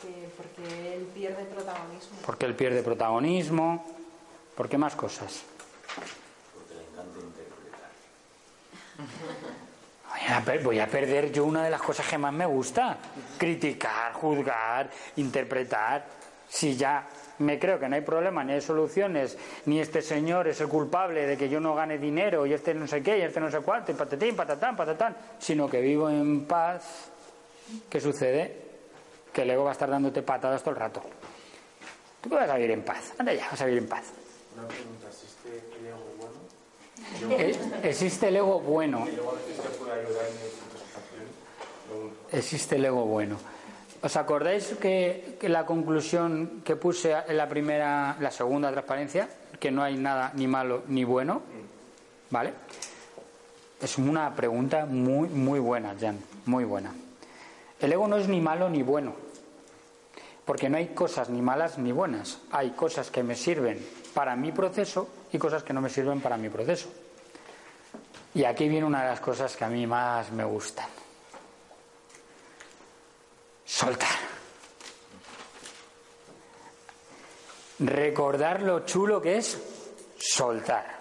E: Que- porque él pierde protagonismo.
B: Porque él pierde protagonismo. ¿Por qué más cosas?
F: Porque le encanta interpretar. [laughs]
B: Voy a, per- voy a perder yo una de las cosas que más me gusta. Criticar, juzgar, interpretar. Si ya me creo que no hay problema, ni hay soluciones, ni este señor es el culpable de que yo no gane dinero, y este no sé qué, y este no sé cuánto, y patatín, patatán, patatán, sino que vivo en paz, ¿qué sucede? Que el ego va a estar dándote patadas todo el rato. ¿Tú vas a vivir en paz? Anda ya, vas a vivir en paz.
I: Una pregunta, ¿existe el ego bueno?
B: Eh, Existe el ego bueno.
I: El ego puede ayudar en.
B: Existe el ego bueno. ¿Os acordáis que, que la conclusión que puse en la primera, la segunda transparencia, que no hay nada ni malo ni bueno? ¿Vale? Es una pregunta muy, muy buena, Jan, muy buena. El ego no es ni malo ni bueno, porque no hay cosas ni malas ni buenas. Hay cosas que me sirven para mi proceso y cosas que no me sirven para mi proceso. Y aquí viene una de las cosas que a mí más me gustan. Soltar. Recordar lo chulo que es soltar.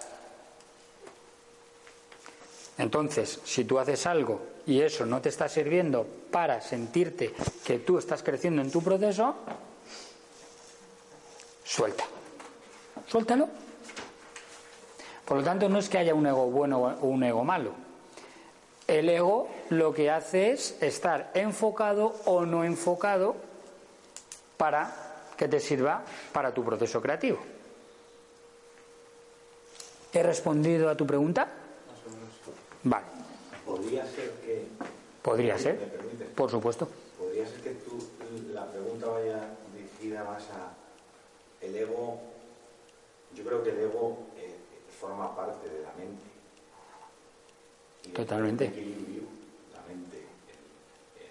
B: Entonces, si tú haces algo y eso no te está sirviendo para sentirte que tú estás creciendo en tu proceso, suelta. Suéltalo. Por lo tanto, no es que haya un ego bueno o un ego malo. El ego lo que hace es estar enfocado o no enfocado para que te sirva para tu proceso creativo. ¿He respondido a tu pregunta? Vale,
F: Podría ser que.
B: Podría
F: ¿Me
B: ser, por supuesto.
F: Podría ser que tú, la pregunta vaya dirigida más a el ego. Yo creo que el ego eh, forma parte de la mente. Y
B: Totalmente.
F: del equilibrio, la mente, el,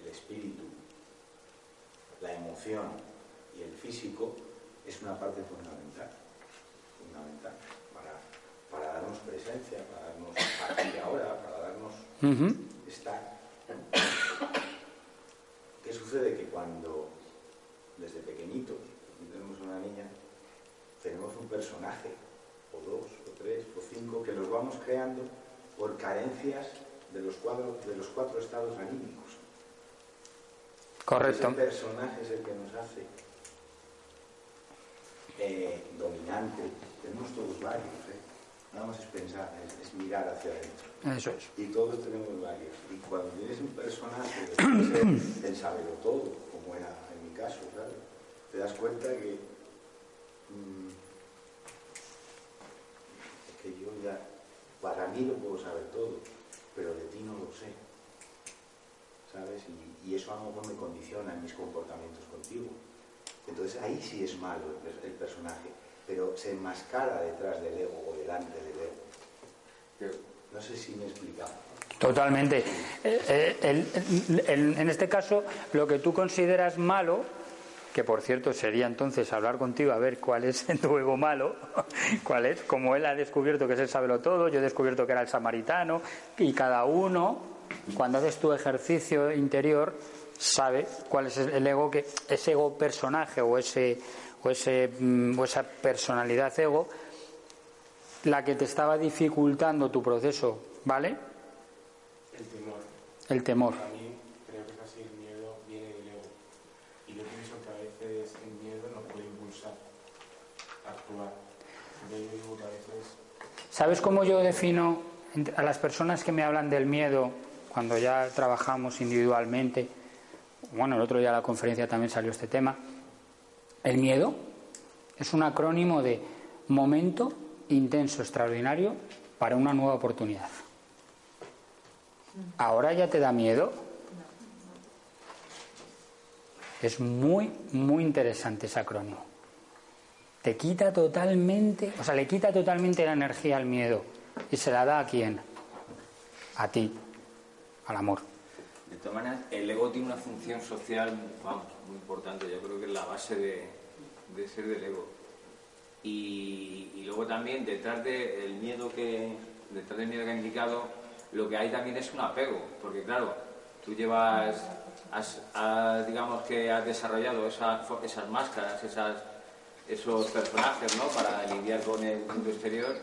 F: el- el espíritu, la emoción y el físico es una parte fundamental. Fundamental para, para darnos presencia, para darnos aquí y ahora, para darnos. Estar. [coughs] ¿Qué sucede? Que cuando desde pequeñitos tenemos una niña, tenemos un personaje, o dos, o tres, o cinco, que los vamos creando por carencias de los, cuadros, de los cuatro estados anímicos.
B: Correcto.
F: Ese personaje es el que nos hace eh, dominante. Tenemos todos varios, ¿eh? Nada más es pensar, es, es mirar hacia adentro.
B: Eso es.
F: Y todos tenemos varios. Y cuando tienes un personaje [clears throat] el saberlo todo, como era en mi caso, ¿sabes? Te das cuenta que, mm, es que yo ya, para mí lo puedo saber todo, pero de ti no lo sé. ¿Sabes? Y, y eso a lo mejor me condiciona en mis comportamientos contigo. Entonces ahí sí es malo el personaje, pero se enmascara detrás del ego o delante del ego. No sé si me he explicado.
B: Totalmente. Eh, eh, el- el- en este caso, lo que tú consideras malo, que por cierto sería entonces hablar contigo a ver cuál es [laughs] tu ego malo, [laughs] cuál es, como él ha descubierto que es el sabelo todo, yo he descubierto que era el samaritano, y cada uno, cuando haces tu ejercicio interior, sabe cuál es el ego que, ese ego personaje o ese o, ese, mm, o esa personalidad ego la que te estaba dificultando tu proceso, ¿vale?
I: El temor.
B: El temor.
I: Para mí, creo que casi el miedo viene del ego. Y yo pienso que a veces el miedo nos puede impulsar a actuar. Yo digo que a veces.
B: ¿Sabes cómo yo defino a las personas que me hablan del miedo cuando ya trabajamos individualmente? Bueno, el otro día la conferencia también salió este tema. El miedo es un acrónimo de momento intenso, extraordinario para una nueva oportunidad. ¿Ahora ya te da miedo? Es muy, muy interesante ese acrónimo. Te quita totalmente, o sea, le quita totalmente la energía al miedo. ¿Y se la da a quién? A ti, al amor.
K: De todas maneras, el ego tiene una función social vamos, muy importante. Yo creo que es la base de, de ser del ego. Y, luego también detrás del miedo que detrás del miedo que ha indicado, lo que hay también es un apego, porque claro, tú llevas, has, digamos que has desarrollado esa, esas máscaras, esos personajes, ¿no? Para lidiar con el mundo exterior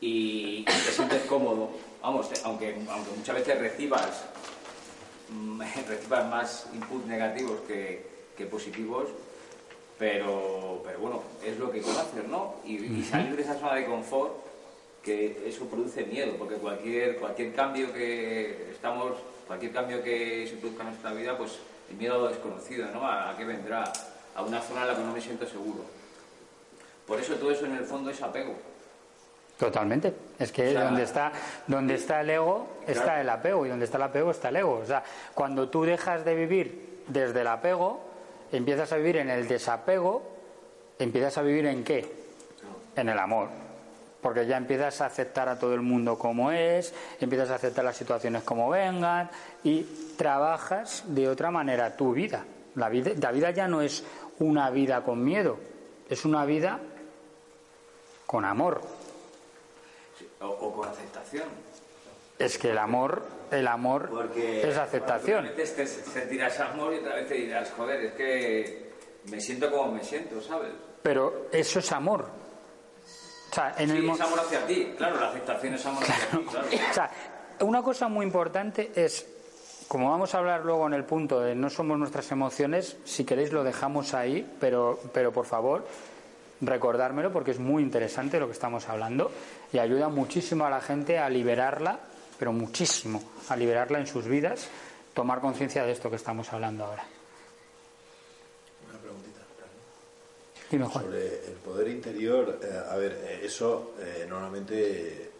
K: y te sientes cómodo. Vamos, aunque, aunque muchas veces recibas, mm, [laughs] recibas más inputs negativos que, que positivos, pero, pero bueno, es lo que conoces, ¿no? Y, y salir de esa zona de confort, que eso produce miedo, porque cualquier, cualquier cambio que estamos, cualquier cambio que se produzca en nuestra vida, pues el miedo a lo desconocido, ¿no? ¿A, a qué vendrá? A una zona en la que no me siento seguro. Por eso todo eso en el fondo es apego.
B: Totalmente. Es que
K: O sea,
B: donde está donde está el ego está
K: Claro.
B: el apego y donde está el apego está el ego. O sea, cuando tú dejas de vivir desde el apego, empiezas a vivir en el desapego, empiezas a vivir en qué? En el amor. Porque ya empiezas a aceptar a todo el mundo como es, empiezas a aceptar las situaciones como vengan y trabajas de otra manera tu vida. La vida, la vida ya no es una vida con miedo, es una vida con amor.
K: O, o con aceptación.
B: Es que el amor, el amor
K: Porque
B: es aceptación.
K: Veces te sentirás amor y otra vez te dirás, joder, es que me siento como me siento, ¿sabes?
B: Pero eso es amor. O sea, en
K: sí,
B: el
K: es amor hacia ti, claro, la aceptación es amor hacia ti, claro.
B: o sea, una cosa muy importante es, como vamos a hablar luego en el punto de no somos nuestras emociones, si queréis lo dejamos ahí, pero, pero por favor, recordármelo porque es muy interesante lo que estamos hablando y ayuda muchísimo a la gente a liberarla, pero muchísimo, a liberarla en sus vidas, tomar conciencia de esto que estamos hablando ahora.
D: Una preguntita.
B: Dime, Juan.
D: Sobre el poder interior, eh, a ver, eh, eso eh, normalmente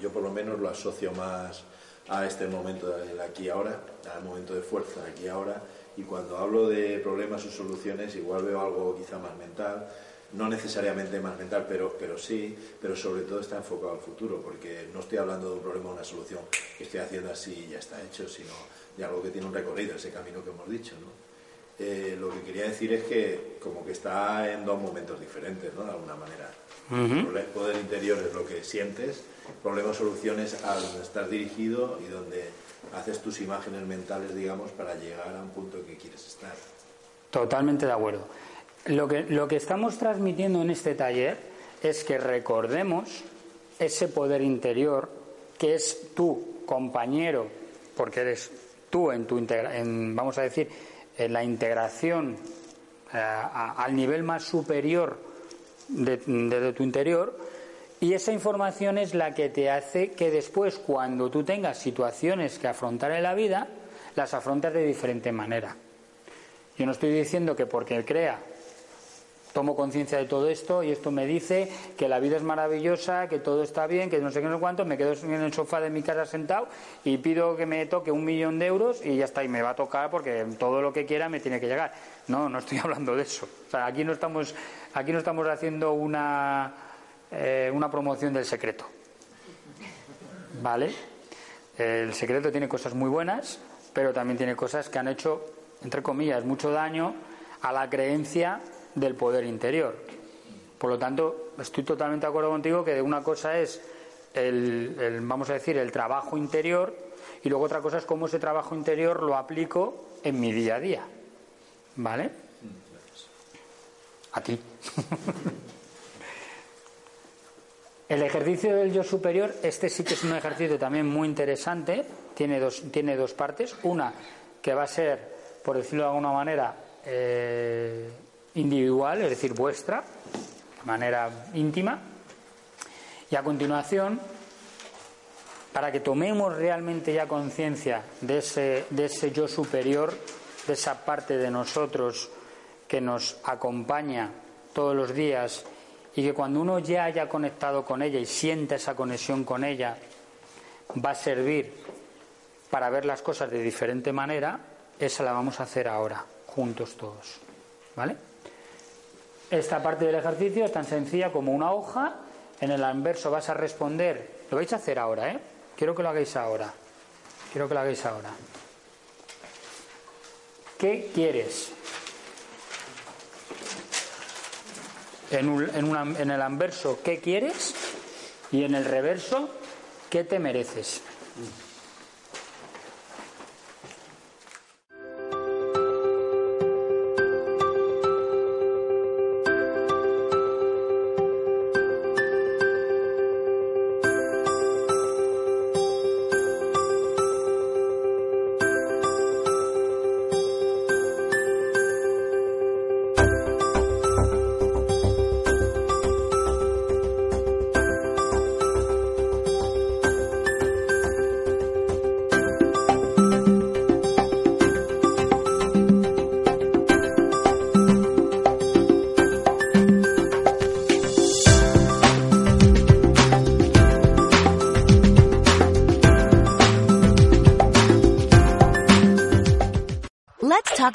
D: yo por lo menos lo asocio más a este momento del aquí y ahora, al momento de fuerza aquí y ahora, y cuando hablo de problemas o soluciones igual veo algo quizá más mental, no necesariamente más mental, pero, pero sí, pero sobre todo está enfocado al futuro, porque no estoy hablando de un problema o una solución que estoy haciendo así y ya está hecho, sino de algo que tiene un recorrido, ese camino que hemos dicho, ¿no? Eh, lo que quería decir es que como que está en dos momentos diferentes, ¿no? De alguna manera. El poder interior es lo que sientes, problema soluciones a donde estás dirigido y donde haces tus imágenes mentales, digamos, para llegar a un punto en que quieres estar.
B: Totalmente de acuerdo. Lo que, lo que estamos transmitiendo en este taller es que recordemos ese poder interior que es tu compañero, porque eres tú en tu integra- en, vamos a decir, en la integración eh, al nivel más superior de, de tu interior, y esa información es la que te hace que después, cuando tú tengas situaciones que afrontar en la vida, las afrontas de diferente manera. Yo no estoy diciendo que porque crea, tomo conciencia de todo esto y esto me dice que la vida es maravillosa, que todo está bien, que no sé qué, no sé cuánto, me quedo en el sofá de mi casa sentado y pido que me toque un millón de euros y ya está, y me va a tocar porque todo lo que quiera me tiene que llegar. No, no estoy [laughs] hablando de eso. Aquí no estamos, aquí no estamos haciendo una, eh, una promoción del secreto. ¿Vale? El secreto tiene cosas muy buenas, pero también tiene cosas que han hecho, entre comillas, mucho daño a la creencia del poder interior. Por lo tanto, estoy totalmente de acuerdo contigo que una cosa es el, el, vamos a decir, el trabajo interior y luego otra cosa es cómo ese trabajo interior lo aplico en mi día a día. ¿Vale? A ti. [laughs] El ejercicio del yo superior, este sí que es un ejercicio también muy interesante, tiene dos, tiene dos partes. Una que va a ser, por decirlo de alguna manera, eh, individual, es decir, vuestra, de manera íntima. Y a continuación, para que tomemos realmente ya conciencia de ese, de ese yo superior, de esa parte de nosotros que nos acompaña todos los días y que cuando uno ya haya conectado con ella y sienta esa conexión con ella, va a servir para ver las cosas de diferente manera, esa la vamos a hacer ahora, juntos todos. ¿Vale? Esta parte del ejercicio es tan sencilla como una hoja, en el anverso vas a responder, lo vais a hacer ahora, ¿eh? Quiero que lo hagáis ahora. Quiero que lo hagáis ahora. ¿Qué quieres? En, en, el anverso, ¿qué quieres? Y en el reverso, ¿qué te mereces?